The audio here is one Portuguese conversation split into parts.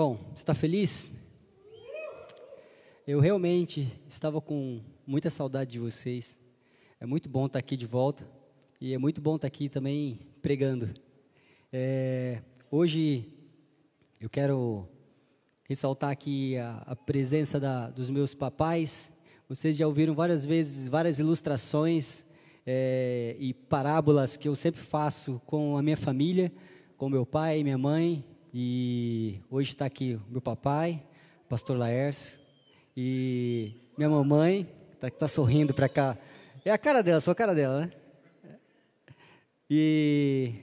Bom, você está feliz? Eu realmente estava com muita saudade de vocês. É muito bom estar aqui de volta e é muito bom estar aqui também pregando. É, hoje eu quero ressaltar aqui a, a presença da, dos meus papais. Vocês já ouviram várias vezes várias ilustrações é, e parábolas que eu sempre faço com a minha família, com meu pai minha mãe. E hoje está aqui meu papai, pastor Laércio, e minha mamãe, está tá sorrindo para cá. É a cara dela, só a cara dela, né? E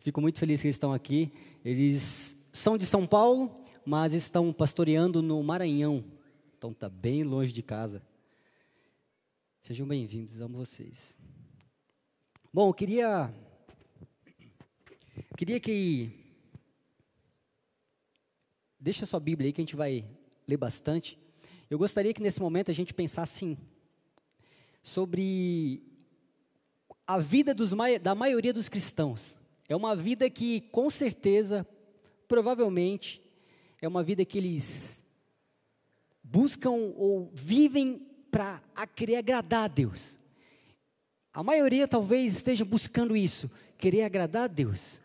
fico muito feliz que eles estão aqui. Eles são de São Paulo, mas estão pastoreando no Maranhão. Então está bem longe de casa. Sejam bem-vindos, amo vocês. Bom, eu queria queria que Deixa sua Bíblia aí que a gente vai ler bastante. Eu gostaria que nesse momento a gente pensasse assim, sobre a vida dos, da maioria dos cristãos. É uma vida que, com certeza, provavelmente, é uma vida que eles buscam ou vivem para querer agradar a Deus. A maioria talvez esteja buscando isso, querer agradar a Deus.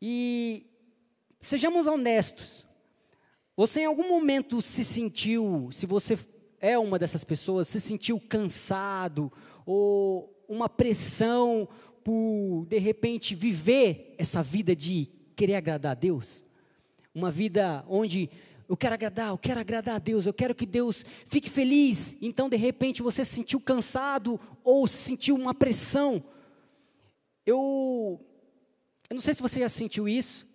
E sejamos honestos, você em algum momento se sentiu, se você é uma dessas pessoas, se sentiu cansado ou uma pressão por de repente viver essa vida de querer agradar a Deus? Uma vida onde eu quero agradar, eu quero agradar a Deus, eu quero que Deus fique feliz. Então, de repente, você se sentiu cansado ou sentiu uma pressão. Eu, eu não sei se você já sentiu isso.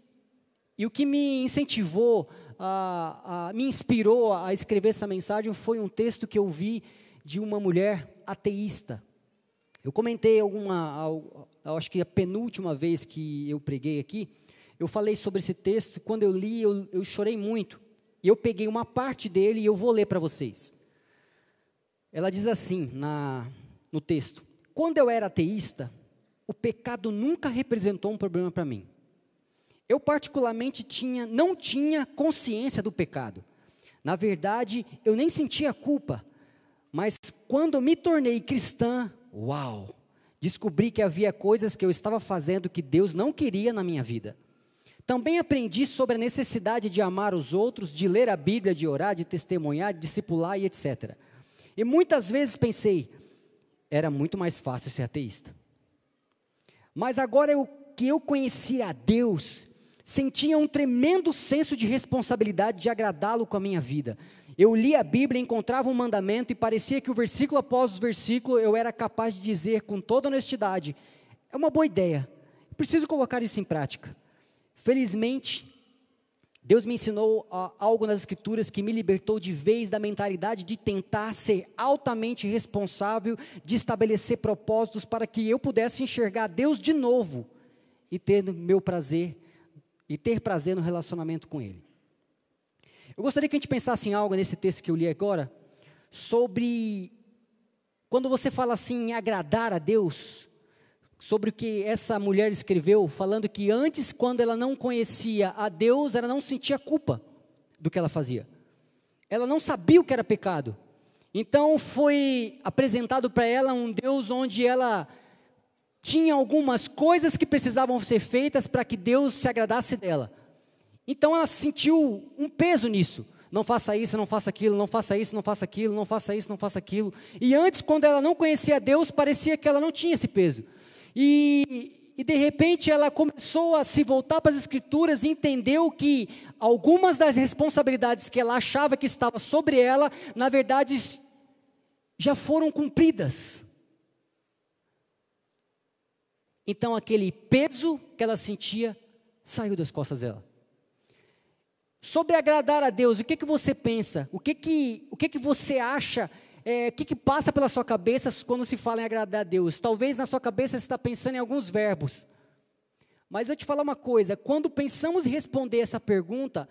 E o que me incentivou a, a, me inspirou a escrever essa mensagem foi um texto que eu vi de uma mulher ateísta. Eu comentei alguma, acho que a penúltima vez que eu preguei aqui, eu falei sobre esse texto, quando eu li, eu, eu chorei muito. E eu peguei uma parte dele e eu vou ler para vocês. Ela diz assim na, no texto: Quando eu era ateísta, o pecado nunca representou um problema para mim. Eu particularmente tinha, não tinha consciência do pecado. Na verdade, eu nem sentia culpa. Mas quando me tornei cristã, uau, descobri que havia coisas que eu estava fazendo que Deus não queria na minha vida. Também aprendi sobre a necessidade de amar os outros, de ler a Bíblia, de orar, de testemunhar, de discipular e etc. E muitas vezes pensei, era muito mais fácil ser ateísta. Mas agora eu, que eu conhecia a Deus, sentia um tremendo senso de responsabilidade de agradá-lo com a minha vida. Eu lia a Bíblia, encontrava um mandamento e parecia que o versículo após o versículo eu era capaz de dizer com toda honestidade: é uma boa ideia, preciso colocar isso em prática. Felizmente, Deus me ensinou uh, algo nas Escrituras que me libertou de vez da mentalidade de tentar ser altamente responsável, de estabelecer propósitos para que eu pudesse enxergar Deus de novo e ter meu prazer e ter prazer no relacionamento com Ele. Eu gostaria que a gente pensasse em algo nesse texto que eu li agora, sobre quando você fala assim agradar a Deus, sobre o que essa mulher escreveu, falando que antes, quando ela não conhecia a Deus, ela não sentia culpa do que ela fazia. Ela não sabia o que era pecado. Então foi apresentado para ela um Deus onde ela tinha algumas coisas que precisavam ser feitas para que Deus se agradasse dela. Então ela sentiu um peso nisso. Não faça isso, não faça aquilo, não faça isso, não faça aquilo, não faça isso, não faça aquilo. E antes, quando ela não conhecia Deus, parecia que ela não tinha esse peso. E, e de repente ela começou a se voltar para as Escrituras e entendeu que algumas das responsabilidades que ela achava que estava sobre ela, na verdade, já foram cumpridas. Então aquele peso que ela sentia saiu das costas dela. Sobre agradar a Deus, o que, que você pensa? O que, que, o que, que você acha? É, o que, que passa pela sua cabeça quando se fala em agradar a Deus? Talvez na sua cabeça você está pensando em alguns verbos. Mas eu te falar uma coisa: quando pensamos em responder essa pergunta,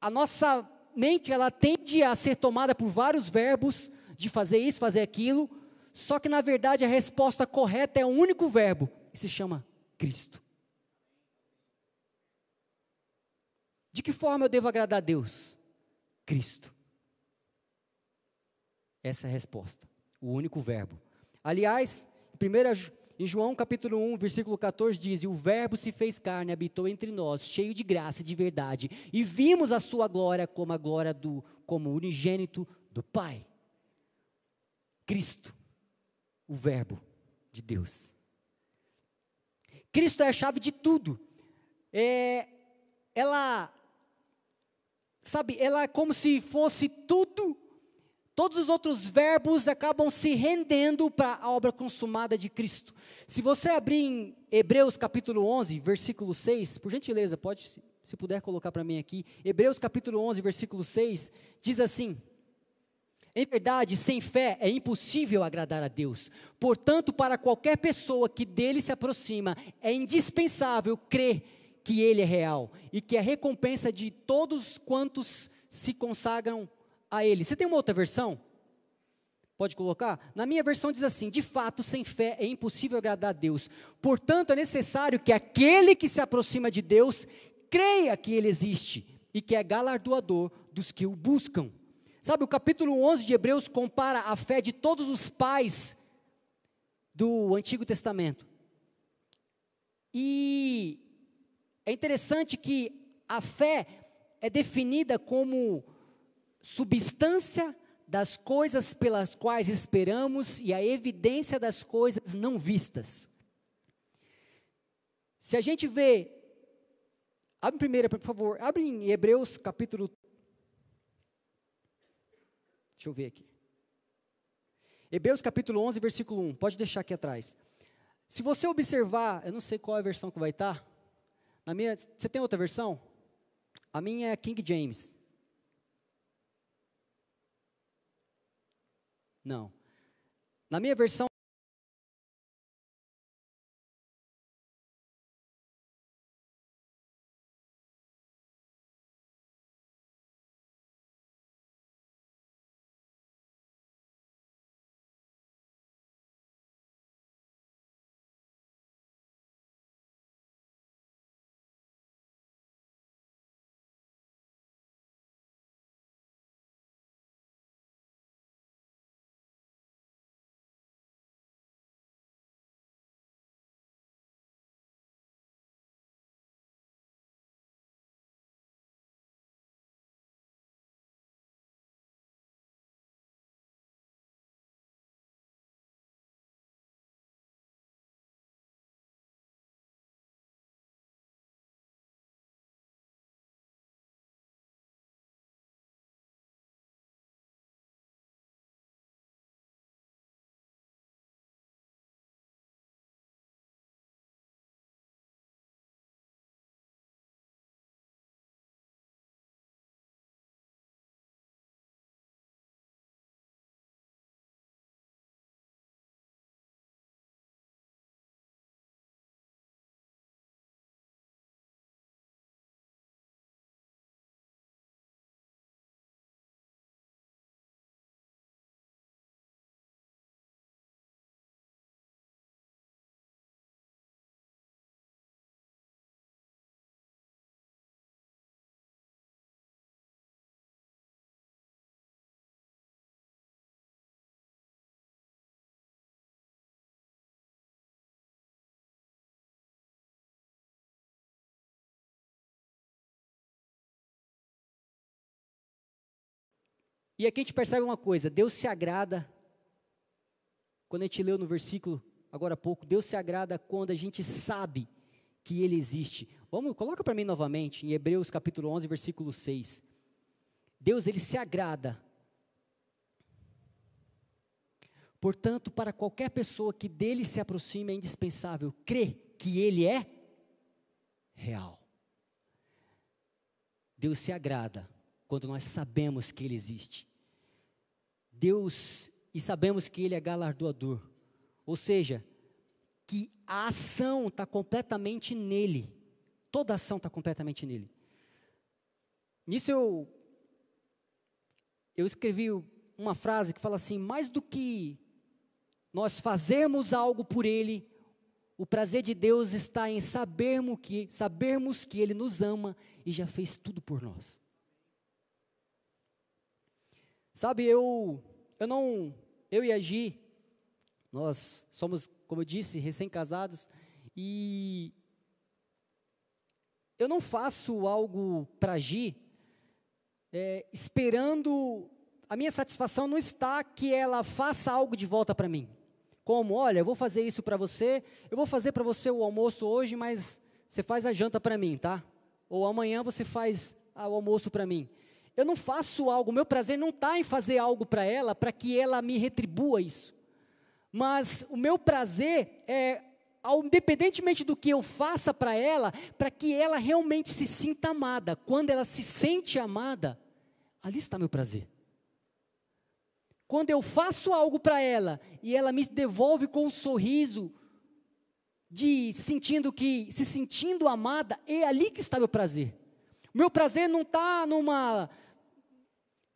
a nossa mente ela tende a ser tomada por vários verbos de fazer isso, fazer aquilo. Só que na verdade a resposta correta é um único verbo, e se chama Cristo. De que forma eu devo agradar a Deus? Cristo. Essa é a resposta, o único verbo. Aliás, em João capítulo 1, versículo 14 diz: E o Verbo se fez carne, habitou entre nós, cheio de graça e de verdade, e vimos a sua glória como a glória do como unigênito do Pai. Cristo, o Verbo de Deus. Cristo é a chave de tudo. É, ela, sabe, ela é como se fosse tudo Todos os outros verbos acabam se rendendo para a obra consumada de Cristo. Se você abrir em Hebreus capítulo 11, versículo 6, por gentileza, pode, se puder colocar para mim aqui. Hebreus capítulo 11, versículo 6, diz assim: Em verdade, sem fé é impossível agradar a Deus. Portanto, para qualquer pessoa que dele se aproxima, é indispensável crer que ele é real e que é a recompensa de todos quantos se consagram a Ele. Você tem uma outra versão? Pode colocar? Na minha versão diz assim: de fato, sem fé é impossível agradar a Deus. Portanto, é necessário que aquele que se aproxima de Deus creia que Ele existe e que é galardoador dos que o buscam. Sabe, o capítulo 11 de Hebreus compara a fé de todos os pais do Antigo Testamento. E é interessante que a fé é definida como substância das coisas pelas quais esperamos e a evidência das coisas não vistas. Se a gente vê, abre primeiro, por favor, abre em Hebreus capítulo. Deixa eu ver aqui. Hebreus capítulo 11, versículo 1, pode deixar aqui atrás. Se você observar, eu não sei qual é a versão que vai estar. Na minha, você tem outra versão? A minha é King James. Não. Na minha versão E aqui a gente percebe uma coisa: Deus se agrada, quando a gente leu no versículo agora há pouco, Deus se agrada quando a gente sabe que Ele existe. Vamos, coloca para mim novamente, em Hebreus capítulo 11, versículo 6. Deus, Ele se agrada. Portanto, para qualquer pessoa que dele se aproxime, é indispensável crer que Ele é real. Deus se agrada quando nós sabemos que Ele existe. Deus, e sabemos que Ele é galardoador, ou seja, que a ação está completamente nele, toda ação está completamente nele. Nisso eu, eu escrevi uma frase que fala assim: mais do que nós fazermos algo por Ele, O prazer de Deus está em sabermos que, sabermos que Ele nos ama e já fez tudo por nós. Sabe, eu, eu não, eu e a Gi, nós somos, como eu disse, recém-casados e eu não faço algo para Gi é, esperando. A minha satisfação não está que ela faça algo de volta para mim. Como, olha, eu vou fazer isso para você, eu vou fazer para você o almoço hoje, mas você faz a janta para mim, tá? Ou amanhã você faz o almoço para mim. Eu não faço algo, meu prazer não está em fazer algo para ela, para que ela me retribua isso. Mas o meu prazer é, independentemente do que eu faça para ela, para que ela realmente se sinta amada. Quando ela se sente amada, ali está meu prazer. Quando eu faço algo para ela e ela me devolve com um sorriso, de sentindo que, se sentindo amada, é ali que está meu prazer. Meu prazer não está numa,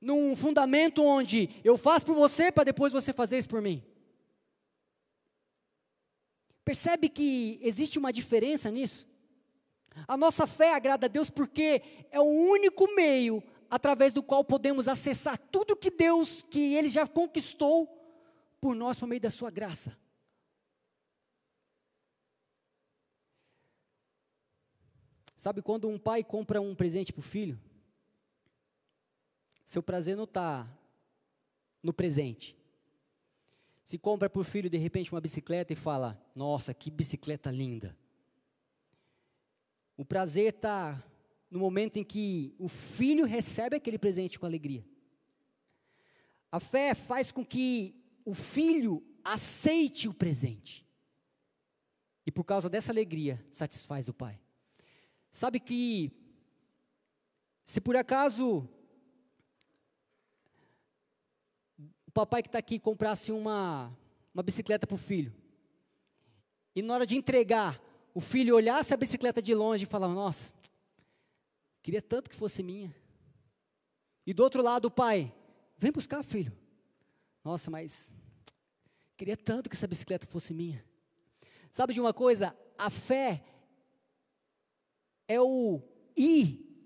num fundamento onde eu faço por você para depois você fazer isso por mim. Percebe que existe uma diferença nisso? A nossa fé agrada a Deus porque é o único meio através do qual podemos acessar tudo que Deus, que Ele já conquistou por nós por meio da Sua graça. Sabe quando um pai compra um presente para o filho? Seu prazer não está no presente. Se compra para o filho de repente uma bicicleta e fala: Nossa, que bicicleta linda. O prazer está no momento em que o filho recebe aquele presente com alegria. A fé faz com que o filho aceite o presente. E por causa dessa alegria, satisfaz o pai. Sabe que, se por acaso o papai que está aqui comprasse uma, uma bicicleta para o filho, e na hora de entregar, o filho olhasse a bicicleta de longe e falava: Nossa, Queria tanto que fosse minha. E do outro lado, o pai, vem buscar, filho. Nossa, mas queria tanto que essa bicicleta fosse minha. Sabe de uma coisa? A fé é o ir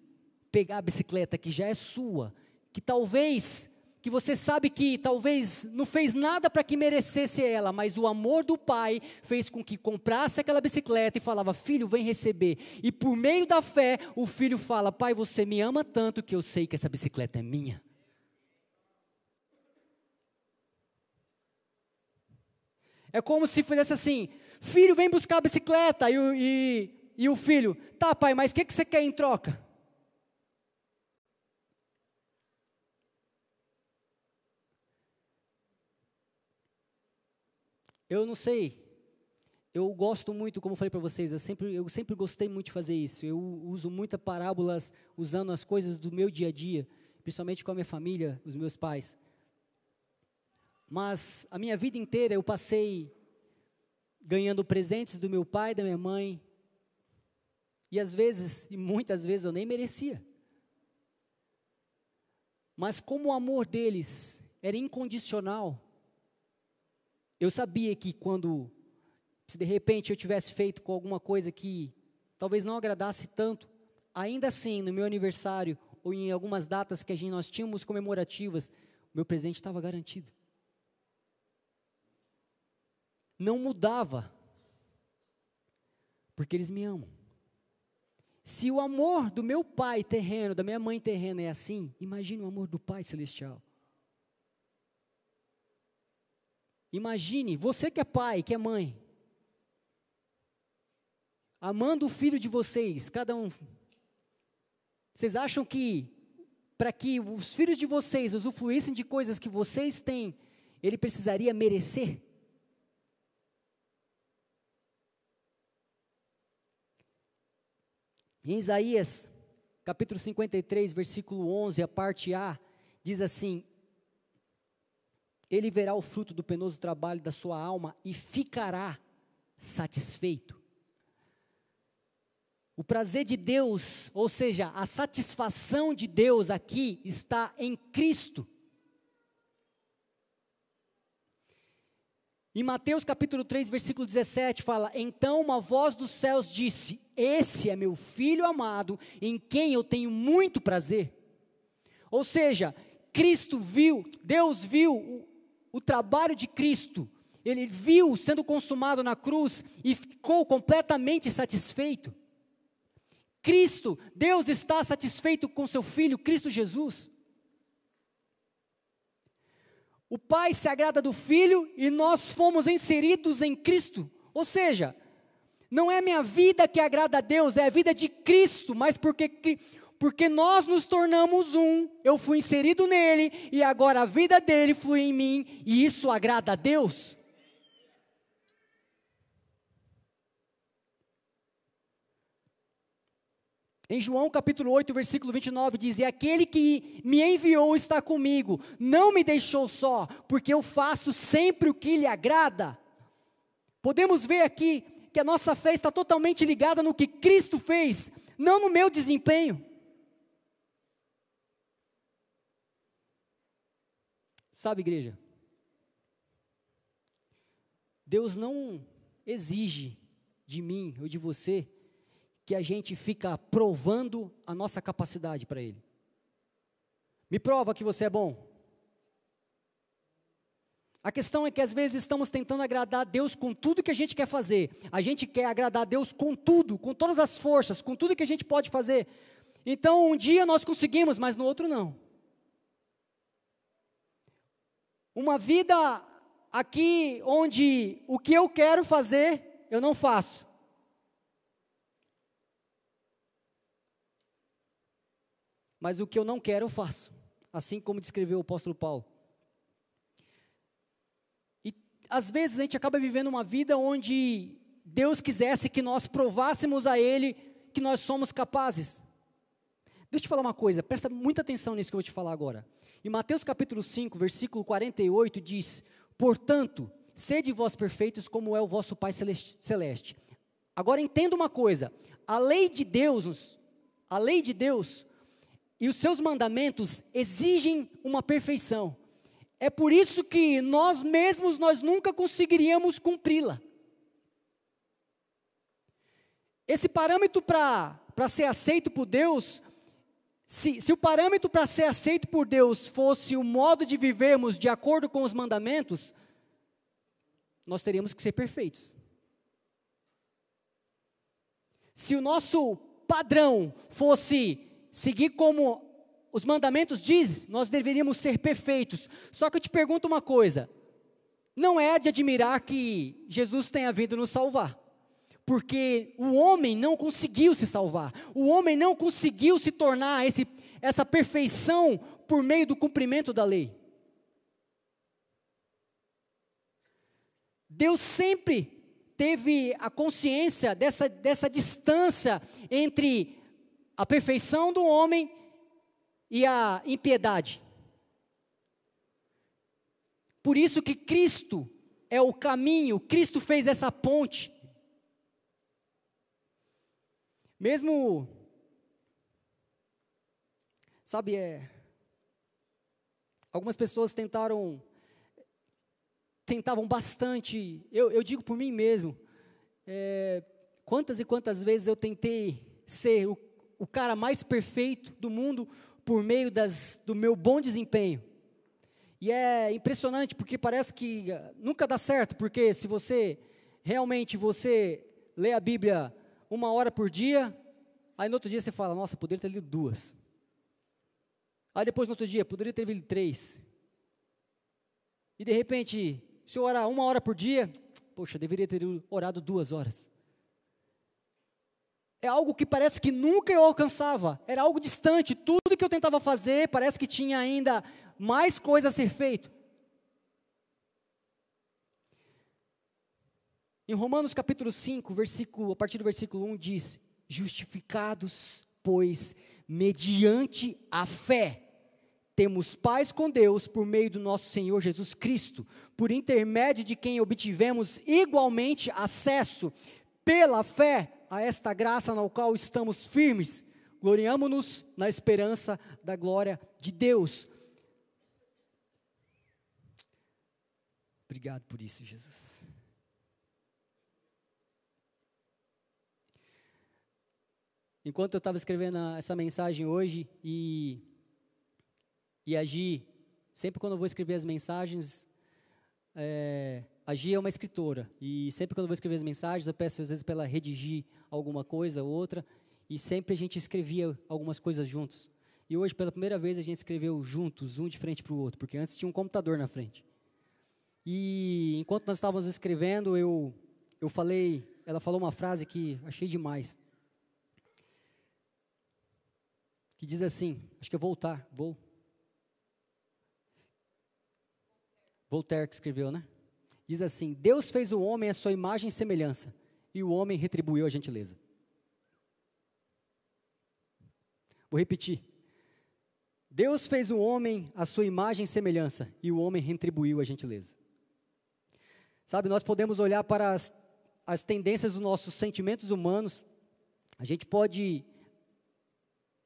pegar a bicicleta que já é sua, que talvez que você sabe que talvez não fez nada para que merecesse ela, mas o amor do pai fez com que comprasse aquela bicicleta e falava: Filho, vem receber. E por meio da fé, o filho fala: Pai, você me ama tanto que eu sei que essa bicicleta é minha. É como se fizesse assim: Filho, vem buscar a bicicleta. E, e, e o filho: Tá, pai, mas o que, que você quer em troca? Eu não sei. Eu gosto muito, como falei para vocês, eu sempre, eu sempre gostei muito de fazer isso. Eu uso muitas parábolas usando as coisas do meu dia a dia, principalmente com a minha família, os meus pais. Mas a minha vida inteira eu passei ganhando presentes do meu pai, da minha mãe. E às vezes, e muitas vezes eu nem merecia. Mas como o amor deles era incondicional, eu sabia que quando, se de repente eu tivesse feito com alguma coisa que talvez não agradasse tanto, ainda assim, no meu aniversário ou em algumas datas que a gente, nós tínhamos comemorativas, meu presente estava garantido. Não mudava, porque eles me amam. Se o amor do meu pai terreno, da minha mãe terrena é assim, imagine o amor do Pai celestial. Imagine, você que é pai, que é mãe, amando o filho de vocês, cada um. Vocês acham que, para que os filhos de vocês usufruíssem de coisas que vocês têm, ele precisaria merecer? Em Isaías, capítulo 53, versículo 11, a parte A, diz assim: ele verá o fruto do penoso trabalho da sua alma e ficará satisfeito. O prazer de Deus, ou seja, a satisfação de Deus aqui está em Cristo. Em Mateus capítulo 3, versículo 17, fala: Então uma voz dos céus disse: Esse é meu filho amado, em quem eu tenho muito prazer. Ou seja, Cristo viu, Deus viu o, trabalho de Cristo, ele viu sendo consumado na cruz e ficou completamente satisfeito. Cristo, Deus está satisfeito com seu filho, Cristo Jesus. O Pai se agrada do Filho e nós fomos inseridos em Cristo. Ou seja, não é minha vida que agrada a Deus, é a vida de Cristo, mas porque, porque nós nos tornamos um, eu fui inserido nele e agora a vida dele flui em mim e isso agrada a Deus. Em João capítulo 8, versículo 29 diz: E aquele que me enviou está comigo, não me deixou só, porque eu faço sempre o que lhe agrada. Podemos ver aqui que a nossa fé está totalmente ligada no que Cristo fez, não no meu desempenho. Sabe, igreja? Deus não exige de mim ou de você que a gente fica provando a nossa capacidade para Ele. Me prova que você é bom. A questão é que às vezes estamos tentando agradar a Deus com tudo que a gente quer fazer. A gente quer agradar a Deus com tudo, com todas as forças, com tudo que a gente pode fazer. Então, um dia nós conseguimos, mas no outro não. Uma vida aqui onde o que eu quero fazer, eu não faço. mas o que eu não quero eu faço, assim como descreveu o apóstolo Paulo. E às vezes a gente acaba vivendo uma vida onde Deus quisesse que nós provássemos a Ele que nós somos capazes. Deixa eu te falar uma coisa, presta muita atenção nisso que eu vou te falar agora. Em Mateus capítulo 5, versículo 48 diz: Portanto, sede vós perfeitos como é o vosso Pai celeste. Agora entenda uma coisa, a lei de Deus, a lei de Deus e os seus mandamentos exigem uma perfeição. É por isso que nós mesmos nós nunca conseguiríamos cumpri-la. Esse parâmetro para ser aceito por Deus, se, se o parâmetro para ser aceito por Deus fosse o modo de vivermos de acordo com os mandamentos, nós teríamos que ser perfeitos. Se o nosso padrão fosse seguir como os mandamentos diz, nós deveríamos ser perfeitos. Só que eu te pergunto uma coisa: não é de admirar que Jesus tenha vindo nos salvar, porque o homem não conseguiu se salvar, o homem não conseguiu se tornar esse, essa perfeição por meio do cumprimento da lei. Deus sempre teve a consciência dessa, dessa distância entre a perfeição do homem e a impiedade. Por isso que Cristo é o caminho, Cristo fez essa ponte. Mesmo, sabe, é, algumas pessoas tentaram, tentavam bastante, eu, eu digo por mim mesmo, é, quantas e quantas vezes eu tentei ser o o cara mais perfeito do mundo por meio das, do meu bom desempenho. E é impressionante porque parece que ah, nunca dá certo, porque se você realmente você lê a Bíblia uma hora por dia, aí no outro dia você fala, nossa, poderia ter lido duas. Aí depois no outro dia, poderia ter lido três. E de repente, se eu orar uma hora por dia, poxa, deveria ter orado duas horas é algo que parece que nunca eu alcançava, era algo distante, tudo que eu tentava fazer parece que tinha ainda mais coisa a ser feito. Em Romanos capítulo 5, versículo, a partir do versículo 1 diz: Justificados, pois, mediante a fé, temos paz com Deus por meio do nosso Senhor Jesus Cristo, por intermédio de quem obtivemos igualmente acesso pela fé a esta graça na qual estamos firmes, gloriamo-nos na esperança da glória de Deus. Obrigado por isso, Jesus. Enquanto eu estava escrevendo essa mensagem hoje e, e agir, sempre quando eu vou escrever as mensagens, é, é uma escritora, e sempre quando eu vou escrever as mensagens, eu peço às vezes para ela redigir alguma coisa ou outra, e sempre a gente escrevia algumas coisas juntos. E hoje, pela primeira vez, a gente escreveu juntos, um de frente para o outro, porque antes tinha um computador na frente. E enquanto nós estávamos escrevendo, eu, eu falei, ela falou uma frase que achei demais. Que diz assim, acho que é voltar, vou. Voltaire que escreveu, né? Diz assim: Deus fez o homem à sua imagem e semelhança, e o homem retribuiu a gentileza. Vou repetir. Deus fez o homem à sua imagem e semelhança, e o homem retribuiu a gentileza. Sabe, nós podemos olhar para as, as tendências dos nossos sentimentos humanos, a gente pode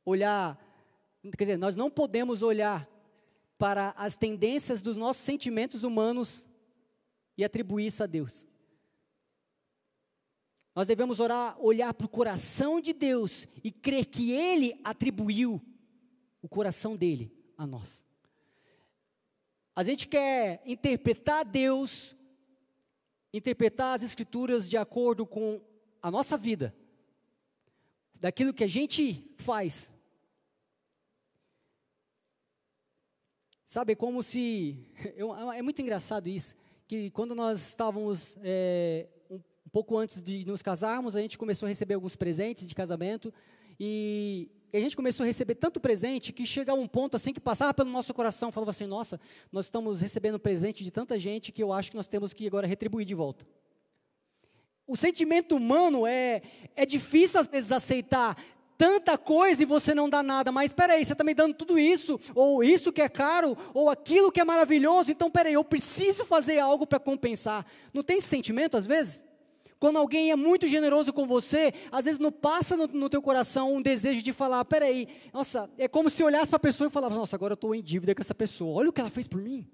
olhar, quer dizer, nós não podemos olhar para as tendências dos nossos sentimentos humanos e atribuir isso a Deus. Nós devemos orar, olhar para o coração de Deus e crer que Ele atribuiu o coração dele a nós. A gente quer interpretar Deus, interpretar as Escrituras de acordo com a nossa vida, daquilo que a gente faz. Sabe, é como se. É muito engraçado isso, que quando nós estávamos é, um, um pouco antes de nos casarmos, a gente começou a receber alguns presentes de casamento, e a gente começou a receber tanto presente que chegava um ponto assim que passava pelo nosso coração, falava assim: nossa, nós estamos recebendo presente de tanta gente que eu acho que nós temos que agora retribuir de volta. O sentimento humano é, é difícil às vezes aceitar tanta coisa e você não dá nada, mas espera aí, você está me dando tudo isso, ou isso que é caro, ou aquilo que é maravilhoso, então espera aí, eu preciso fazer algo para compensar. Não tem esse sentimento às vezes? Quando alguém é muito generoso com você, às vezes não passa no, no teu coração um desejo de falar, peraí, nossa, é como se olhasse para a pessoa e falasse, nossa, agora eu estou em dívida com essa pessoa, olha o que ela fez por mim.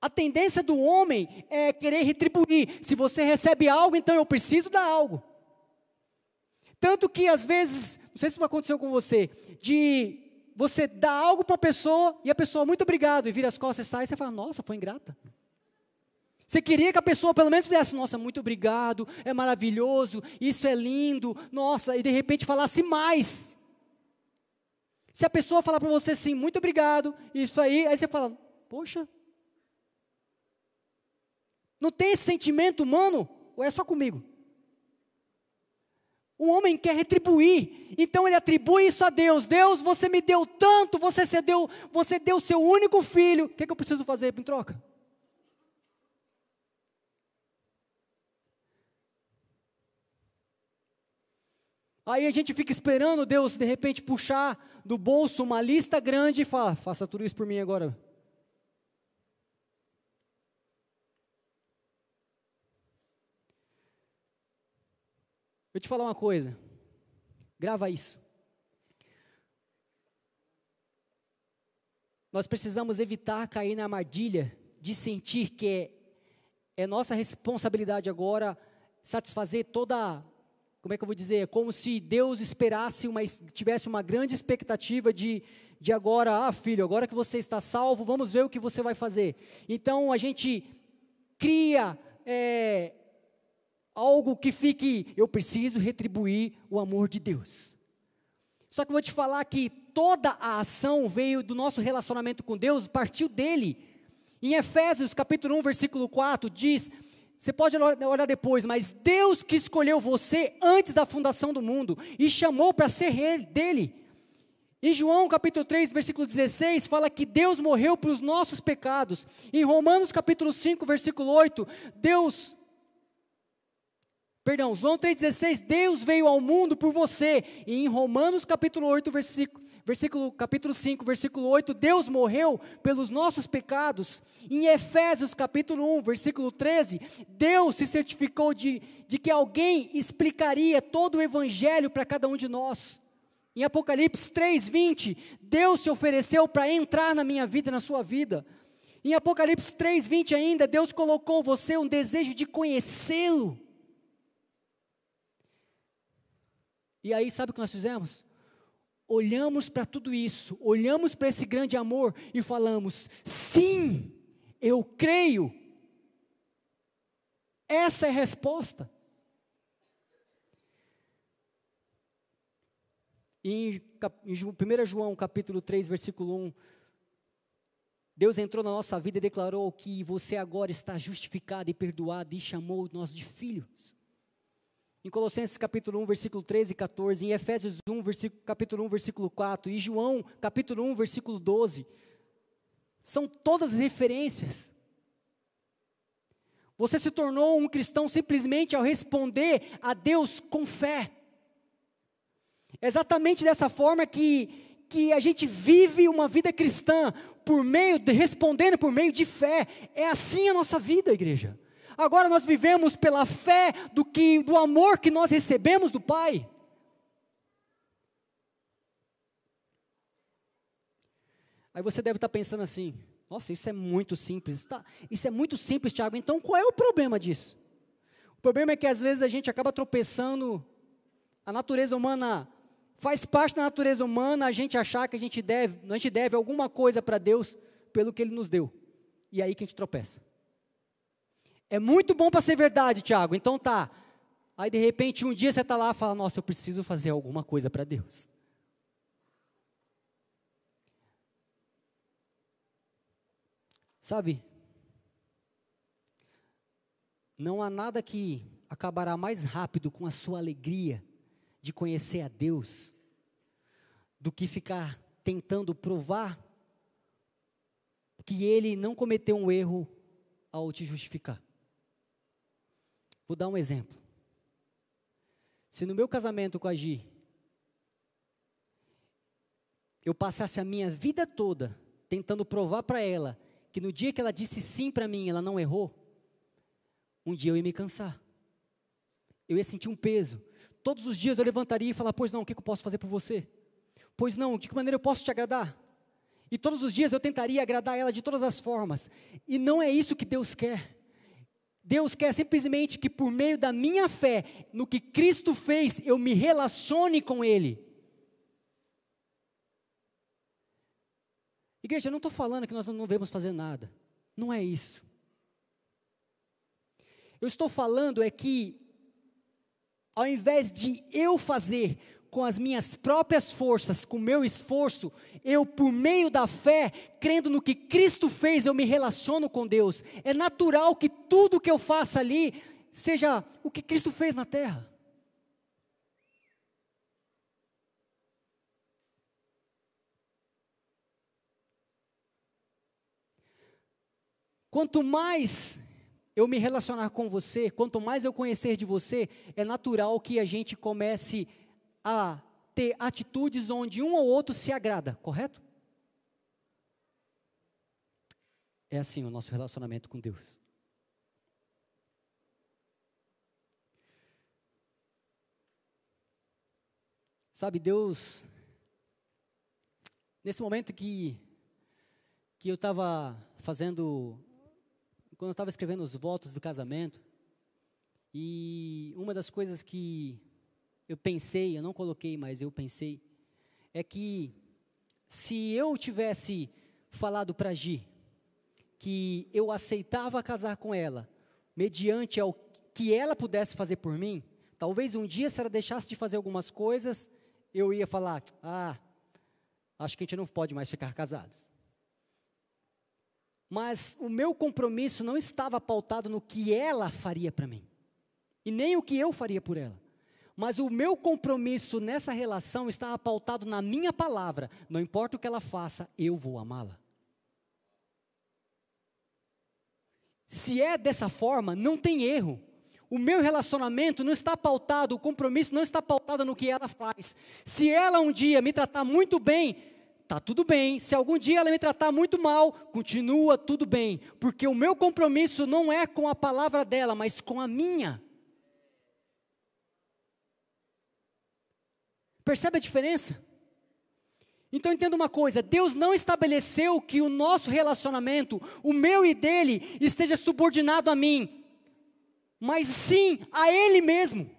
A tendência do homem é querer retribuir. Se você recebe algo, então eu preciso dar algo. Tanto que às vezes, não sei se isso aconteceu com você, de você dar algo para a pessoa e a pessoa, muito obrigado, e vira as costas e sai, você fala, nossa, foi ingrata. Você queria que a pessoa pelo menos fizesse, nossa, muito obrigado, é maravilhoso, isso é lindo, nossa, e de repente falasse mais. Se a pessoa falar para você assim, muito obrigado, isso aí, aí você fala, poxa. Não tem esse sentimento humano? Ou é só comigo? O homem quer retribuir, então ele atribui isso a Deus. Deus, você me deu tanto, você cedeu, você deu seu único filho. O que, é que eu preciso fazer em troca? Aí a gente fica esperando Deus de repente puxar do bolso uma lista grande e falar: faça tudo isso por mim agora. Eu te falar uma coisa, grava isso. Nós precisamos evitar cair na armadilha de sentir que é, é nossa responsabilidade agora satisfazer toda como é que eu vou dizer? Como se Deus esperasse, uma, tivesse uma grande expectativa de, de agora, ah, filho, agora que você está salvo, vamos ver o que você vai fazer. Então a gente cria é, algo que fique, eu preciso retribuir o amor de Deus. Só que eu vou te falar que toda a ação veio do nosso relacionamento com Deus, partiu dele. Em Efésios capítulo 1, versículo 4, diz: você pode olhar depois, mas Deus que escolheu você antes da fundação do mundo e chamou para ser dele. Em João capítulo 3, versículo 16, fala que Deus morreu pelos nossos pecados. Em Romanos capítulo 5, versículo 8, Deus Perdão, João 3,16, Deus veio ao mundo por você. E em Romanos capítulo 8, versículo, versículo, capítulo 5, versículo 8, Deus morreu pelos nossos pecados. Em Efésios, capítulo 1, versículo 13, Deus se certificou de, de que alguém explicaria todo o evangelho para cada um de nós. Em Apocalipse 3, 20, Deus se ofereceu para entrar na minha vida na sua vida. Em Apocalipse 3:20 ainda, Deus colocou você um desejo de conhecê-lo. E aí, sabe o que nós fizemos? Olhamos para tudo isso, olhamos para esse grande amor e falamos: sim, eu creio. Essa é a resposta. Em, em 1 João capítulo 3, versículo 1, Deus entrou na nossa vida e declarou que você agora está justificado e perdoado e chamou nós de filhos. Em Colossenses capítulo 1, versículo 13 e 14, em Efésios 1, versículo, capítulo 1, versículo 4, e João capítulo 1, versículo 12. São todas referências. Você se tornou um cristão simplesmente ao responder a Deus com fé. É exatamente dessa forma que, que a gente vive uma vida cristã, por meio de respondendo por meio de fé. É assim a nossa vida, igreja. Agora nós vivemos pela fé do que do amor que nós recebemos do Pai. Aí você deve estar pensando assim: nossa, isso é muito simples. Tá, isso é muito simples, Tiago. Então qual é o problema disso? O problema é que às vezes a gente acaba tropeçando, a natureza humana faz parte da natureza humana a gente achar que a gente deve, a gente deve alguma coisa para Deus pelo que Ele nos deu. E é aí que a gente tropeça. É muito bom para ser verdade, Tiago. Então tá. Aí de repente um dia você está lá e fala: Nossa, eu preciso fazer alguma coisa para Deus. Sabe? Não há nada que acabará mais rápido com a sua alegria de conhecer a Deus do que ficar tentando provar que ele não cometeu um erro ao te justificar. Vou dar um exemplo. Se no meu casamento com a Gi, eu passasse a minha vida toda tentando provar para ela que no dia que ela disse sim para mim, ela não errou, um dia eu ia me cansar. Eu ia sentir um peso. Todos os dias eu levantaria e falar: Pois não, o que eu posso fazer por você? Pois não, de que maneira eu posso te agradar? E todos os dias eu tentaria agradar ela de todas as formas. E não é isso que Deus quer. Deus quer simplesmente que por meio da minha fé no que Cristo fez, eu me relacione com Ele. Igreja, eu não estou falando que nós não devemos fazer nada. Não é isso. Eu estou falando é que ao invés de eu fazer com as minhas próprias forças, com meu esforço, eu, por meio da fé, crendo no que Cristo fez, eu me relaciono com Deus. É natural que tudo que eu faça ali seja o que Cristo fez na terra. Quanto mais eu me relacionar com você, quanto mais eu conhecer de você, é natural que a gente comece a ter atitudes onde um ou outro se agrada, correto? É assim o nosso relacionamento com Deus. Sabe, Deus, nesse momento que, que eu estava fazendo quando eu estava escrevendo os votos do casamento, e uma das coisas que eu pensei, eu não coloquei, mas eu pensei, é que se eu tivesse falado para Gi que eu aceitava casar com ela, mediante ao que ela pudesse fazer por mim, talvez um dia, se ela deixasse de fazer algumas coisas, eu ia falar: ah, acho que a gente não pode mais ficar casados. Mas o meu compromisso não estava pautado no que ela faria para mim, e nem o que eu faria por ela. Mas o meu compromisso nessa relação estava pautado na minha palavra. Não importa o que ela faça, eu vou amá-la. Se é dessa forma, não tem erro. O meu relacionamento não está pautado, o compromisso não está pautado no que ela faz. Se ela um dia me tratar muito bem, tá tudo bem. Se algum dia ela me tratar muito mal, continua tudo bem, porque o meu compromisso não é com a palavra dela, mas com a minha. Percebe a diferença? Então entenda uma coisa: Deus não estabeleceu que o nosso relacionamento, o meu e dele, esteja subordinado a mim, mas sim a Ele mesmo.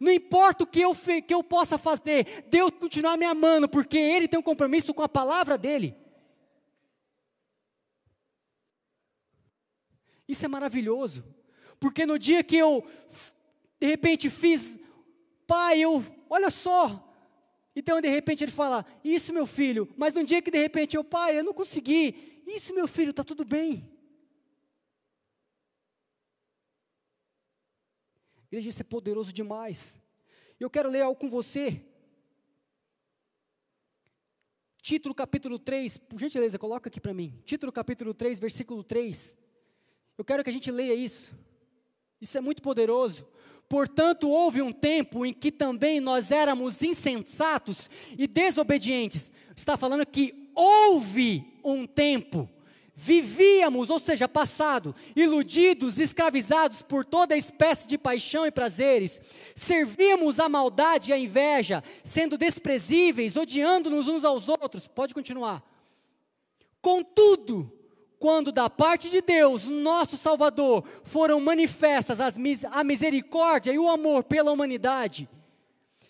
Não importa o que eu, que eu possa fazer, Deus continuar me amando, porque Ele tem um compromisso com a palavra dEle. Isso é maravilhoso, porque no dia que eu, de repente, fiz, pai, eu, olha só, então, de repente, ele fala: Isso, meu filho. Mas no dia que de repente eu, pai, eu não consegui. Isso, meu filho, está tudo bem. Igreja, isso é poderoso demais. Eu quero ler algo com você. Título capítulo 3, por gentileza, coloca aqui para mim. Título capítulo 3, versículo 3. Eu quero que a gente leia isso. Isso é muito poderoso. Portanto, houve um tempo em que também nós éramos insensatos e desobedientes. Está falando que houve um tempo. Vivíamos, ou seja, passado, iludidos, escravizados por toda espécie de paixão e prazeres, servíamos a maldade e a inveja, sendo desprezíveis, odiando-nos uns aos outros. Pode continuar. Contudo, quando da parte de Deus, nosso Salvador, foram manifestas as, a misericórdia e o amor pela humanidade,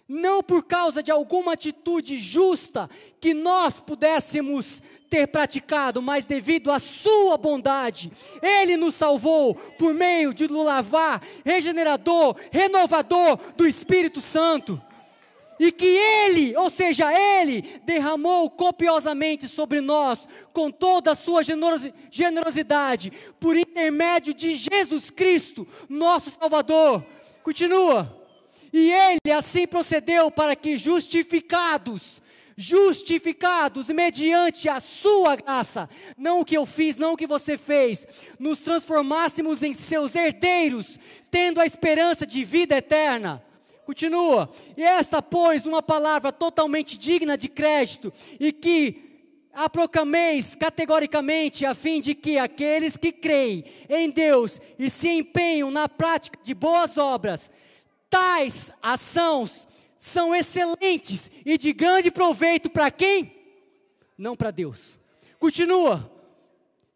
não por causa de alguma atitude justa que nós pudéssemos ter praticado, mas devido à sua bondade, Ele nos salvou por meio de lavar regenerador, renovador do Espírito Santo e que Ele, ou seja, Ele, derramou copiosamente sobre nós, com toda a sua generosidade, por intermédio de Jesus Cristo, nosso Salvador. Continua. E Ele assim procedeu para que justificados, justificados mediante a sua graça, não o que eu fiz, não o que você fez, nos transformássemos em seus herdeiros, tendo a esperança de vida eterna. Continua. E esta, pois, uma palavra totalmente digna de crédito e que a proclameis categoricamente, a fim de que aqueles que creem em Deus e se empenham na prática de boas obras, tais ações são excelentes e de grande proveito para quem? Não para Deus. Continua.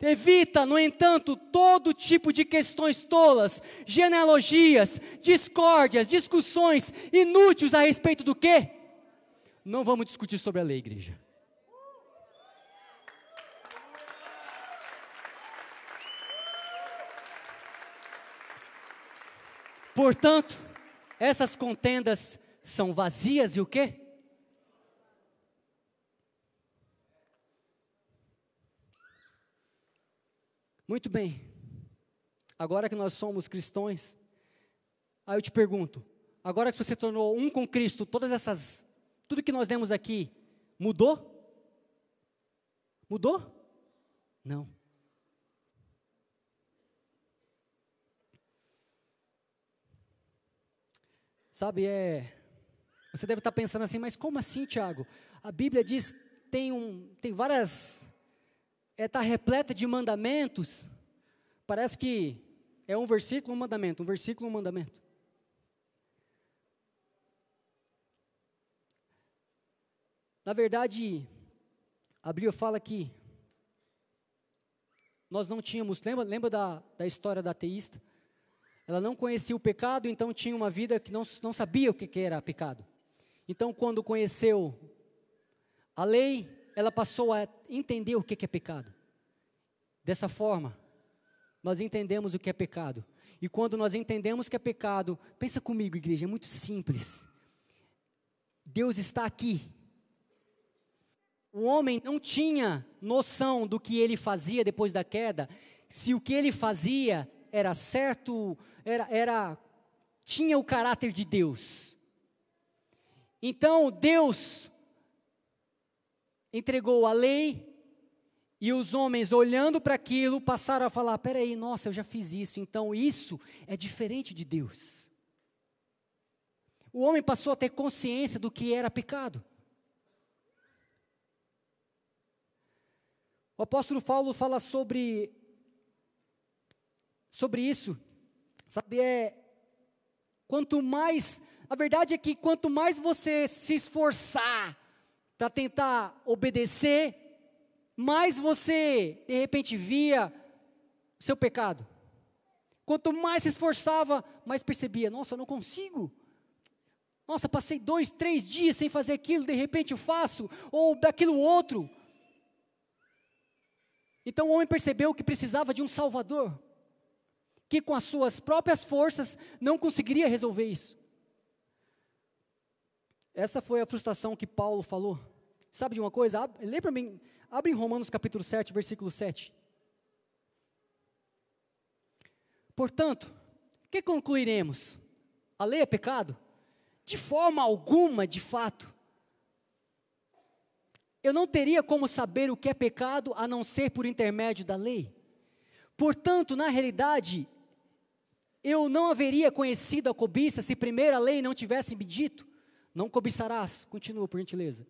Evita, no entanto, todo tipo de questões tolas, genealogias, discórdias, discussões inúteis a respeito do quê? Não vamos discutir sobre a lei, igreja. Portanto, essas contendas são vazias e o quê? Muito bem. Agora que nós somos cristãos, aí eu te pergunto, agora que você se tornou um com Cristo, todas essas, tudo que nós demos aqui, mudou? Mudou? Não. Sabe, é. Você deve estar pensando assim, mas como assim, Tiago? A Bíblia diz tem um, tem várias está é, repleta de mandamentos, parece que é um versículo, um mandamento, um versículo, um mandamento. Na verdade, a Bíblia fala que nós não tínhamos, lembra, lembra da, da história da ateísta? Ela não conhecia o pecado, então tinha uma vida que não, não sabia o que, que era pecado. Então, quando conheceu a lei, ela passou a entender o que é pecado. Dessa forma, nós entendemos o que é pecado. E quando nós entendemos que é pecado, pensa comigo, igreja, é muito simples. Deus está aqui. O homem não tinha noção do que ele fazia depois da queda, se o que ele fazia era certo, era, era tinha o caráter de Deus. Então Deus entregou a lei, e os homens, olhando para aquilo, passaram a falar: peraí, nossa, eu já fiz isso, então isso é diferente de Deus. O homem passou a ter consciência do que era pecado. O apóstolo Paulo fala sobre, sobre isso, sabe, é, quanto mais, a verdade é que quanto mais você se esforçar para tentar obedecer, mais você, de repente, via seu pecado. Quanto mais se esforçava, mais percebia: nossa, eu não consigo. Nossa, passei dois, três dias sem fazer aquilo, de repente eu faço, ou daquilo outro. Então o homem percebeu que precisava de um Salvador, que com as suas próprias forças não conseguiria resolver isso. Essa foi a frustração que Paulo falou. Sabe de uma coisa? Lê para mim, abre em Romanos capítulo 7, versículo 7. Portanto, o que concluiremos? A lei é pecado? De forma alguma, de fato. Eu não teria como saber o que é pecado a não ser por intermédio da lei. Portanto, na realidade, eu não haveria conhecido a cobiça se primeiro a lei não tivesse me dito: não cobiçarás. Continua, por gentileza.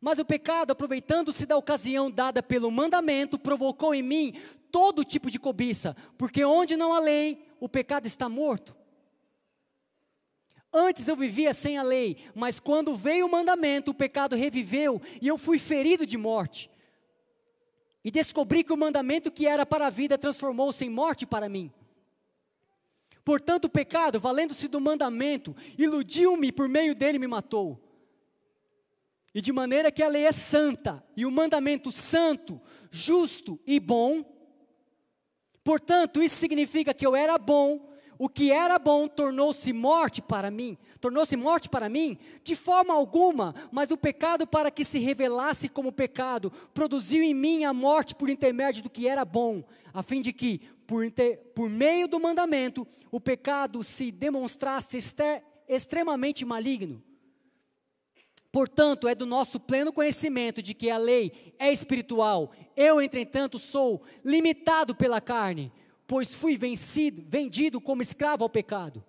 Mas o pecado, aproveitando-se da ocasião dada pelo mandamento, provocou em mim todo tipo de cobiça, porque onde não há lei, o pecado está morto. Antes eu vivia sem a lei, mas quando veio o mandamento, o pecado reviveu e eu fui ferido de morte. E descobri que o mandamento que era para a vida transformou-se em morte para mim. Portanto, o pecado, valendo-se do mandamento, iludiu-me por meio dele me matou. E de maneira que a lei é santa e o mandamento santo, justo e bom, portanto, isso significa que eu era bom, o que era bom tornou-se morte para mim. Tornou-se morte para mim? De forma alguma, mas o pecado, para que se revelasse como pecado, produziu em mim a morte por intermédio do que era bom, a fim de que, por, inter, por meio do mandamento, o pecado se demonstrasse extremamente maligno. Portanto, é do nosso pleno conhecimento de que a lei é espiritual. Eu, entretanto, sou limitado pela carne pois fui vencido, vendido como escravo ao pecado.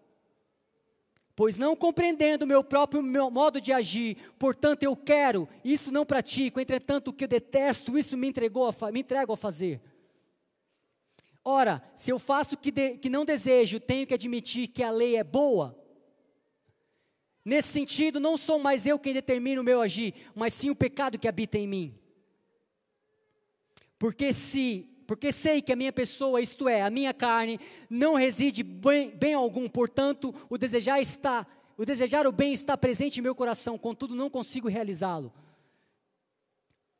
Pois não compreendendo o meu próprio meu modo de agir, portanto eu quero, isso não pratico, entretanto o que eu detesto, isso me, entregou a, me entrego a fazer. Ora, se eu faço o que, que não desejo, tenho que admitir que a lei é boa. Nesse sentido, não sou mais eu quem determina o meu agir, mas sim o pecado que habita em mim. Porque se porque sei que a minha pessoa, isto é, a minha carne, não reside bem, bem algum, portanto, o desejar está, o desejar o bem está presente em meu coração, contudo não consigo realizá-lo.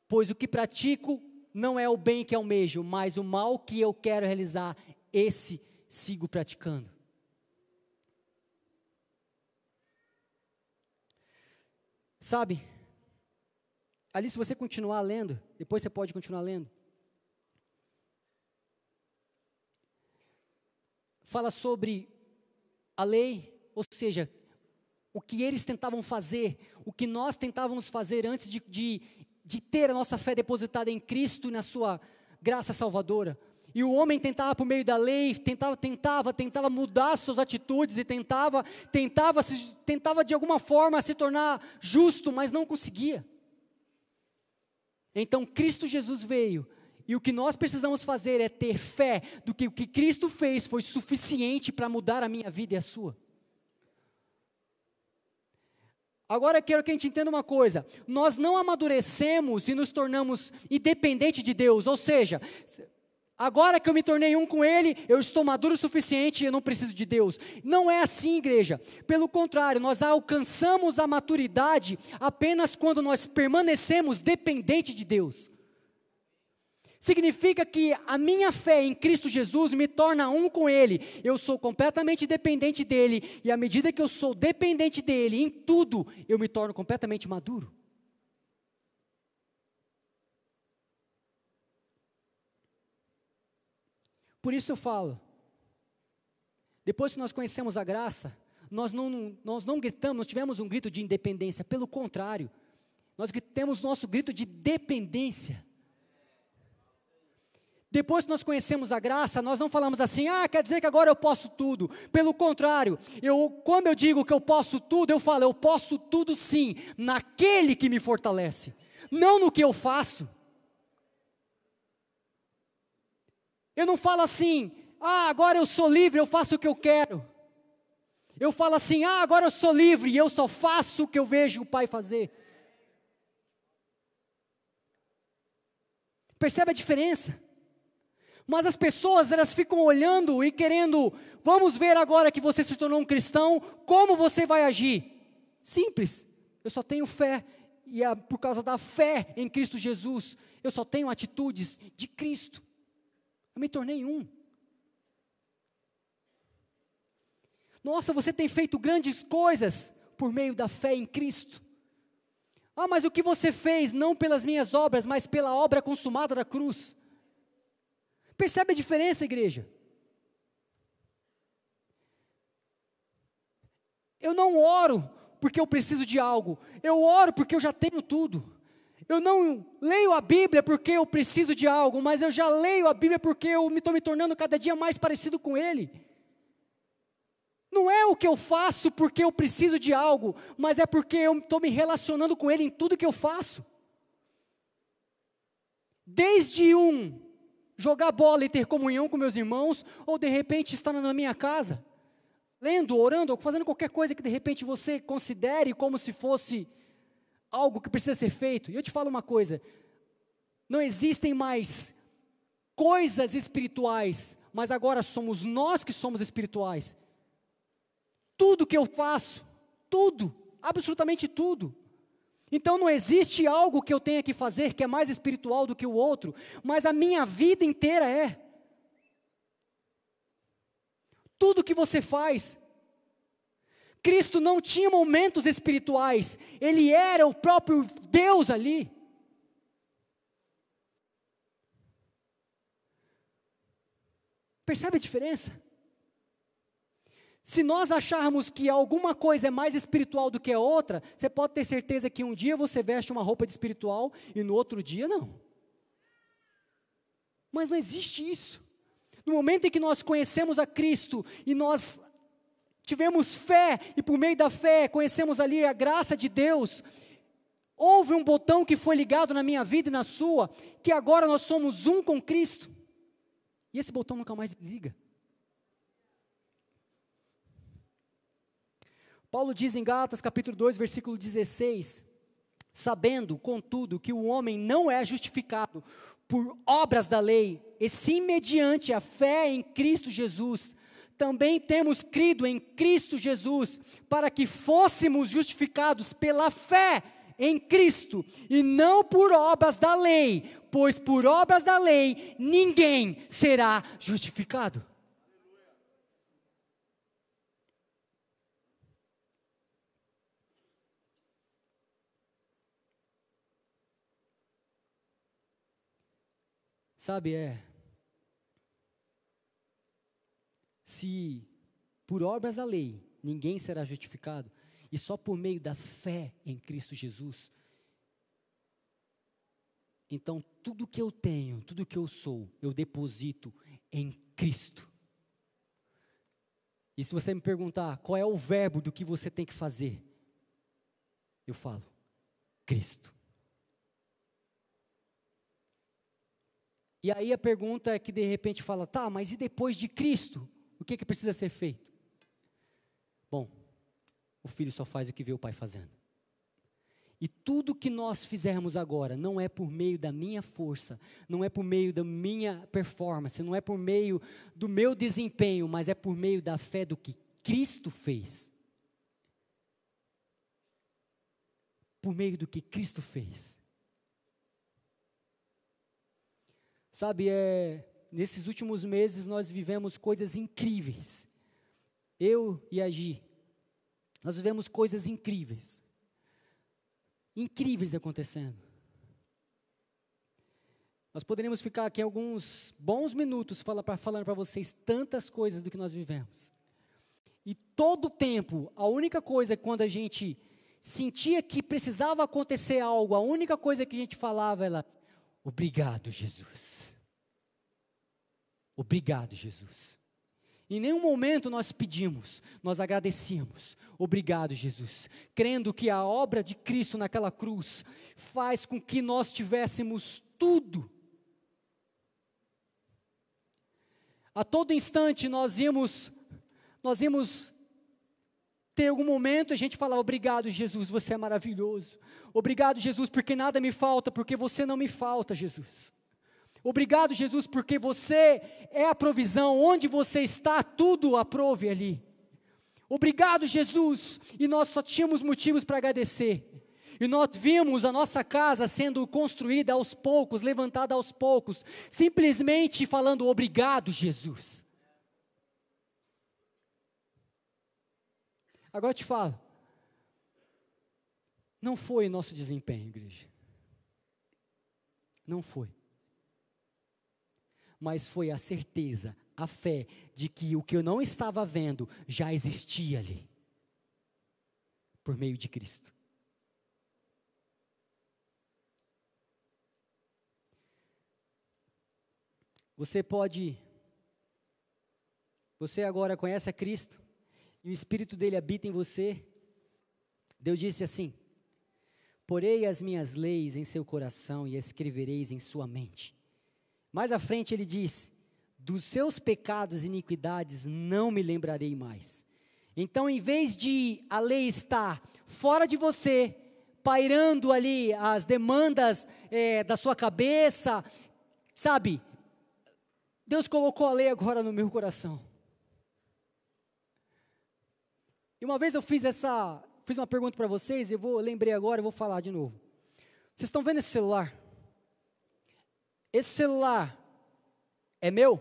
Pois o que pratico não é o bem que almejo, mas o mal que eu quero realizar, esse sigo praticando. Sabe? Ali, se você continuar lendo, depois você pode continuar lendo. fala sobre a lei, ou seja, o que eles tentavam fazer, o que nós tentávamos fazer antes de, de, de ter a nossa fé depositada em Cristo e na sua graça salvadora. E o homem tentava por meio da lei, tentava, tentava, tentava mudar suas atitudes e tentava, tentava, se, tentava de alguma forma se tornar justo, mas não conseguia. Então Cristo Jesus veio e o que nós precisamos fazer é ter fé do que o que Cristo fez foi suficiente para mudar a minha vida e a sua. Agora quero que a gente entenda uma coisa: nós não amadurecemos e nos tornamos independentes de Deus, ou seja, agora que eu me tornei um com Ele, eu estou maduro o suficiente e eu não preciso de Deus. Não é assim, igreja. Pelo contrário, nós alcançamos a maturidade apenas quando nós permanecemos dependentes de Deus. Significa que a minha fé em Cristo Jesus me torna um com Ele. Eu sou completamente dependente dEle. E à medida que eu sou dependente dEle em tudo, eu me torno completamente maduro. Por isso eu falo. Depois que nós conhecemos a graça, nós não, nós não gritamos, nós tivemos um grito de independência. Pelo contrário, nós temos nosso grito de dependência. Depois que nós conhecemos a graça, nós não falamos assim, ah, quer dizer que agora eu posso tudo. Pelo contrário, eu, quando eu digo que eu posso tudo, eu falo, eu posso tudo sim, naquele que me fortalece, não no que eu faço. Eu não falo assim, ah, agora eu sou livre, eu faço o que eu quero. Eu falo assim, ah, agora eu sou livre e eu só faço o que eu vejo o Pai fazer. Percebe a diferença? Mas as pessoas, elas ficam olhando e querendo, vamos ver agora que você se tornou um cristão, como você vai agir? Simples, eu só tenho fé, e é por causa da fé em Cristo Jesus, eu só tenho atitudes de Cristo. Eu me tornei um. Nossa, você tem feito grandes coisas por meio da fé em Cristo. Ah, mas o que você fez não pelas minhas obras, mas pela obra consumada da cruz. Percebe a diferença, igreja? Eu não oro porque eu preciso de algo, eu oro porque eu já tenho tudo. Eu não leio a Bíblia porque eu preciso de algo, mas eu já leio a Bíblia porque eu estou me, me tornando cada dia mais parecido com Ele. Não é o que eu faço porque eu preciso de algo, mas é porque eu estou me relacionando com Ele em tudo que eu faço. Desde um jogar bola e ter comunhão com meus irmãos, ou de repente estar na minha casa, lendo, orando, ou fazendo qualquer coisa que de repente você considere como se fosse algo que precisa ser feito. E eu te falo uma coisa: não existem mais coisas espirituais, mas agora somos nós que somos espirituais. Tudo que eu faço, tudo, absolutamente tudo, então não existe algo que eu tenha que fazer que é mais espiritual do que o outro, mas a minha vida inteira é. Tudo que você faz. Cristo não tinha momentos espirituais, ele era o próprio Deus ali. Percebe a diferença? Se nós acharmos que alguma coisa é mais espiritual do que a outra, você pode ter certeza que um dia você veste uma roupa de espiritual e no outro dia não. Mas não existe isso. No momento em que nós conhecemos a Cristo e nós tivemos fé e por meio da fé conhecemos ali a graça de Deus, houve um botão que foi ligado na minha vida e na sua, que agora nós somos um com Cristo. E esse botão nunca mais liga. Paulo diz em Gálatas capítulo 2, versículo 16: Sabendo, contudo, que o homem não é justificado por obras da lei, e sim mediante a fé em Cristo Jesus, também temos crido em Cristo Jesus, para que fôssemos justificados pela fé em Cristo, e não por obras da lei, pois por obras da lei ninguém será justificado. Sabe, é. Se por obras da lei ninguém será justificado, e só por meio da fé em Cristo Jesus, então tudo que eu tenho, tudo que eu sou, eu deposito em Cristo. E se você me perguntar qual é o verbo do que você tem que fazer, eu falo: Cristo. E aí a pergunta é que de repente fala, tá, mas e depois de Cristo? O que, que precisa ser feito? Bom, o filho só faz o que vê o pai fazendo. E tudo que nós fizermos agora não é por meio da minha força, não é por meio da minha performance, não é por meio do meu desempenho, mas é por meio da fé do que Cristo fez. Por meio do que Cristo fez. Sabe, é, nesses últimos meses nós vivemos coisas incríveis. Eu e a Gi, nós vivemos coisas incríveis. Incríveis acontecendo. Nós poderíamos ficar aqui alguns bons minutos falando para vocês tantas coisas do que nós vivemos. E todo o tempo, a única coisa quando a gente sentia que precisava acontecer algo, a única coisa que a gente falava era: Obrigado, Jesus. Obrigado, Jesus. Em nenhum momento nós pedimos, nós agradecemos. Obrigado, Jesus. Crendo que a obra de Cristo naquela cruz faz com que nós tivéssemos tudo. A todo instante nós íamos, nós íamos ter algum momento a gente falava: Obrigado, Jesus, você é maravilhoso. Obrigado, Jesus, porque nada me falta, porque você não me falta, Jesus. Obrigado, Jesus, porque você é a provisão, onde você está, tudo aprove ali. Obrigado, Jesus, e nós só tínhamos motivos para agradecer. E nós vimos a nossa casa sendo construída aos poucos, levantada aos poucos, simplesmente falando obrigado, Jesus. Agora eu te falo, não foi nosso desempenho, igreja. Não foi. Mas foi a certeza, a fé de que o que eu não estava vendo já existia ali. Por meio de Cristo. Você pode. Você agora conhece a Cristo e o Espírito dele habita em você. Deus disse assim: Porei as minhas leis em seu coração e escrevereis em sua mente. Mais à frente ele diz: Dos seus pecados e iniquidades não me lembrarei mais. Então, em vez de a lei estar fora de você, pairando ali as demandas é, da sua cabeça, sabe, Deus colocou a lei agora no meu coração. E uma vez eu fiz essa, fiz uma pergunta para vocês, eu vou, lembrei agora, eu vou falar de novo. Vocês estão vendo esse celular? Esse celular é meu?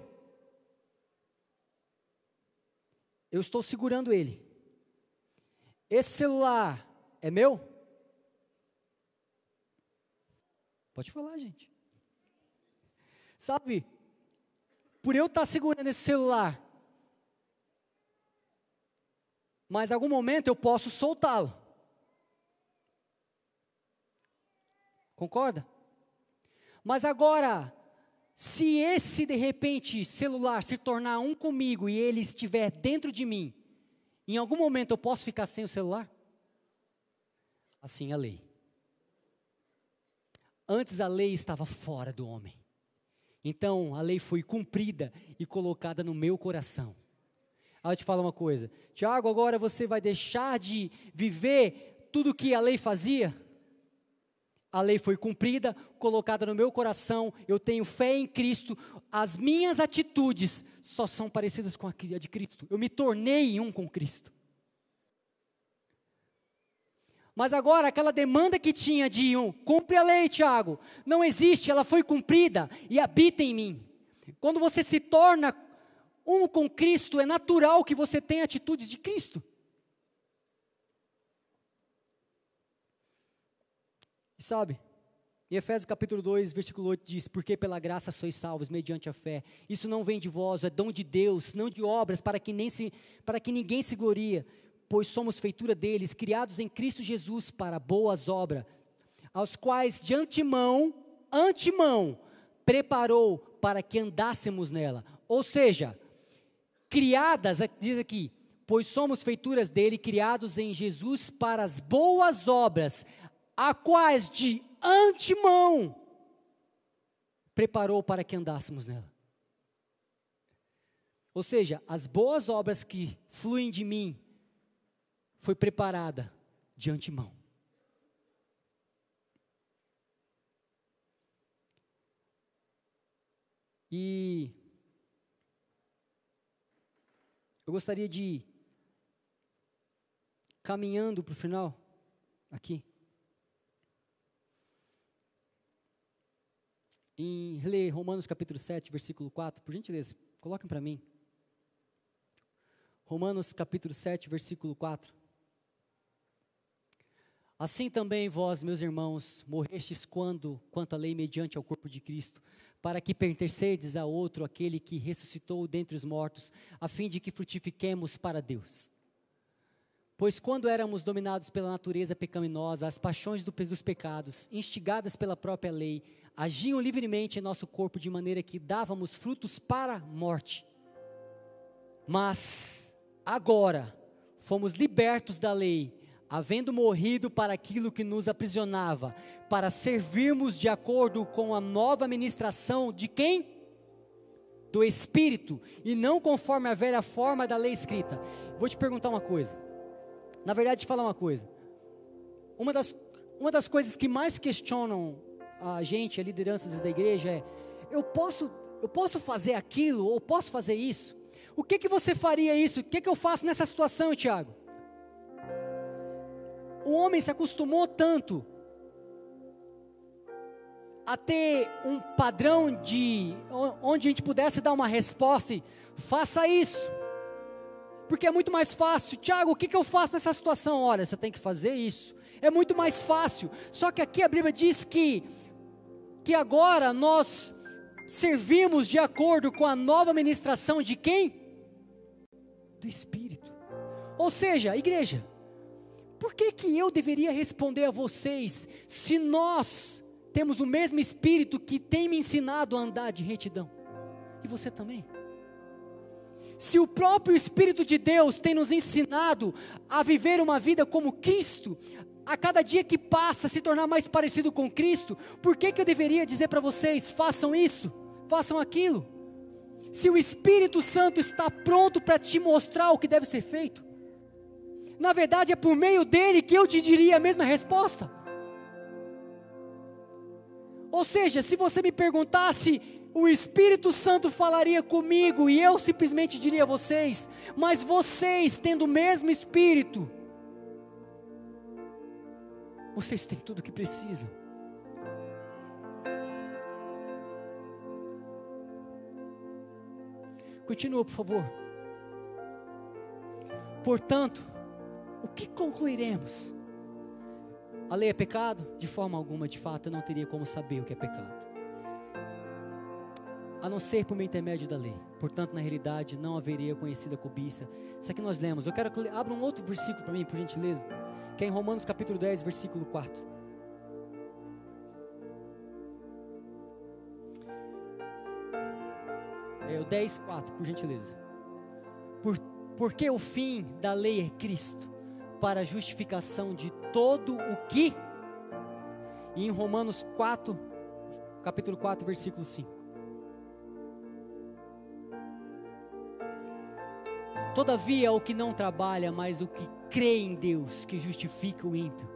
Eu estou segurando ele. Esse celular é meu? Pode falar, gente. Sabe, por eu estar segurando esse celular, mas em algum momento eu posso soltá-lo. Concorda? Mas agora, se esse de repente celular se tornar um comigo e ele estiver dentro de mim, em algum momento eu posso ficar sem o celular? Assim a lei. Antes a lei estava fora do homem. Então a lei foi cumprida e colocada no meu coração. Aí eu te falo uma coisa, Tiago, agora você vai deixar de viver tudo que a lei fazia? A lei foi cumprida, colocada no meu coração, eu tenho fé em Cristo, as minhas atitudes só são parecidas com a de Cristo. Eu me tornei um com Cristo. Mas agora, aquela demanda que tinha de um, cumpre a lei, Tiago, não existe, ela foi cumprida e habita em mim. Quando você se torna um com Cristo, é natural que você tenha atitudes de Cristo. Sabe, em Efésios capítulo 2, versículo 8 diz: Porque pela graça sois salvos mediante a fé. Isso não vem de vós, é dom de Deus, não de obras, para que, nem se, para que ninguém se gloria pois somos feitura deles, criados em Cristo Jesus para boas obras, aos quais de antemão, antemão, preparou para que andássemos nela. Ou seja, criadas, diz aqui, pois somos feituras dele, criados em Jesus para as boas obras, a quais de antemão preparou para que andássemos nela. Ou seja, as boas obras que fluem de mim, foi preparada de antemão. E eu gostaria de ir caminhando para o final, aqui. Em ler Romanos capítulo 7, versículo 4, por gentileza, coloquem para mim. Romanos capítulo 7, versículo 4. Assim também vós, meus irmãos, morrestes quando, quanto à lei mediante ao corpo de Cristo, para que pertencedes a outro, aquele que ressuscitou dentre os mortos, a fim de que frutifiquemos para Deus. Pois quando éramos dominados pela natureza pecaminosa, as paixões do, dos pecados, instigadas pela própria lei, agiam livremente em nosso corpo de maneira que dávamos frutos para a morte. Mas agora fomos libertos da lei, havendo morrido para aquilo que nos aprisionava, para servirmos de acordo com a nova ministração de quem? Do Espírito, e não conforme a velha forma da lei escrita. Vou te perguntar uma coisa. Na verdade, te falar uma coisa. Uma das, uma das coisas que mais questionam a gente, a lideranças da igreja, é: eu posso, eu posso fazer aquilo ou posso fazer isso? O que que você faria isso? O que que eu faço nessa situação, Tiago? O homem se acostumou tanto a ter um padrão de onde a gente pudesse dar uma resposta e faça isso. Porque é muito mais fácil. Tiago, o que, que eu faço nessa situação? Olha, você tem que fazer isso. É muito mais fácil. Só que aqui a Bíblia diz que, que agora nós servimos de acordo com a nova ministração de quem? Do Espírito. Ou seja, igreja, por que, que eu deveria responder a vocês se nós temos o mesmo Espírito que tem me ensinado a andar de retidão? E você também? Se o próprio Espírito de Deus tem nos ensinado a viver uma vida como Cristo, a cada dia que passa se tornar mais parecido com Cristo, por que, que eu deveria dizer para vocês: façam isso, façam aquilo? Se o Espírito Santo está pronto para te mostrar o que deve ser feito, na verdade é por meio dele que eu te diria a mesma resposta. Ou seja, se você me perguntasse o Espírito Santo falaria comigo e eu simplesmente diria a vocês, mas vocês, tendo o mesmo Espírito, vocês têm tudo o que precisam. Continua, por favor. Portanto, o que concluiremos? A lei é pecado? De forma alguma, de fato, eu não teria como saber o que é pecado a não ser por meio intermédio da lei. Portanto, na realidade, não haveria conhecida cobiça. Isso aqui nós lemos. Eu quero que abra um outro versículo para mim, por gentileza, que é em Romanos capítulo 10, versículo 4. É o 10, 4, por gentileza. Por, porque o fim da lei é Cristo, para a justificação de todo o que. E em Romanos 4, capítulo 4, versículo 5. Todavia, o que não trabalha, mas o que crê em Deus, que justifica o ímpio,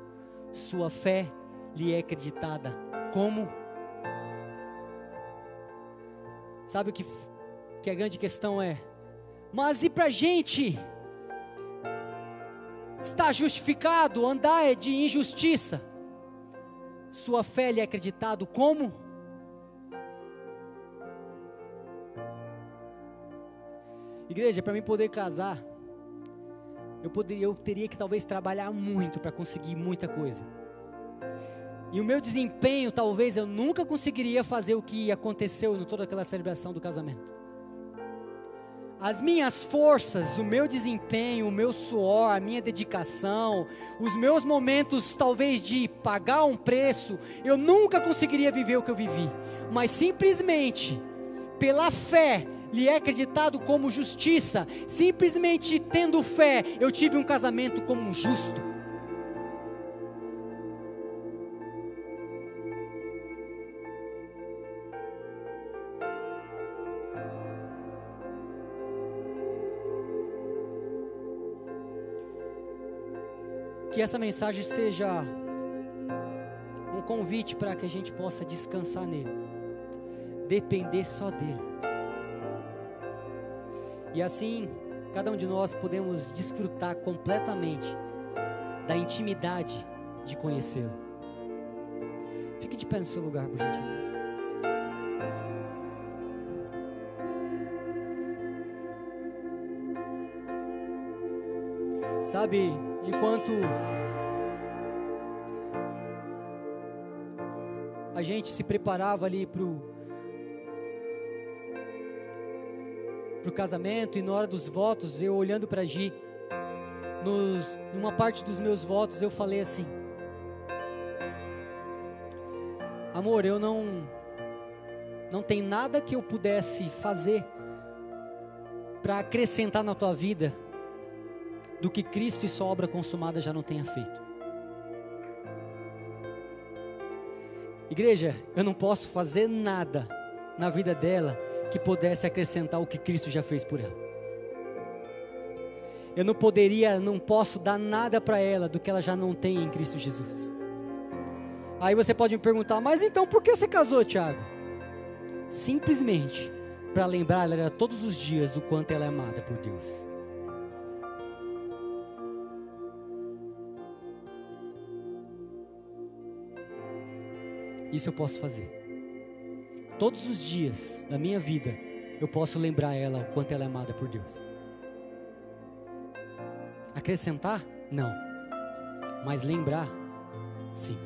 sua fé lhe é acreditada como? Sabe o que, que a grande questão é? Mas e para a gente? Está justificado, andar é de injustiça. Sua fé lhe é acreditado como? Igreja, para mim poder casar, eu, poderia, eu teria que talvez trabalhar muito para conseguir muita coisa. E o meu desempenho, talvez eu nunca conseguiria fazer o que aconteceu em toda aquela celebração do casamento. As minhas forças, o meu desempenho, o meu suor, a minha dedicação, os meus momentos talvez de pagar um preço, eu nunca conseguiria viver o que eu vivi. Mas simplesmente pela fé lhe é acreditado como justiça. Simplesmente tendo fé, eu tive um casamento como um justo. Que essa mensagem seja um convite para que a gente possa descansar nele, depender só dele. E assim, cada um de nós podemos desfrutar completamente da intimidade de conhecê-lo. Fique de pé no seu lugar, por gentileza. Sabe, enquanto a gente se preparava ali para o para o casamento e na hora dos votos, eu olhando para Gi, nos, numa parte dos meus votos eu falei assim: Amor, eu não não tem nada que eu pudesse fazer para acrescentar na tua vida do que Cristo e sua obra consumada já não tenha feito. Igreja, eu não posso fazer nada na vida dela que pudesse acrescentar o que Cristo já fez por ela. Eu não poderia, não posso dar nada para ela do que ela já não tem em Cristo Jesus. Aí você pode me perguntar, mas então por que você casou, Tiago? simplesmente para lembrar ela todos os dias o quanto ela é amada por Deus. Isso eu posso fazer. Todos os dias da minha vida, eu posso lembrar ela o quanto ela é amada por Deus. Acrescentar? Não. Mas lembrar? Sim.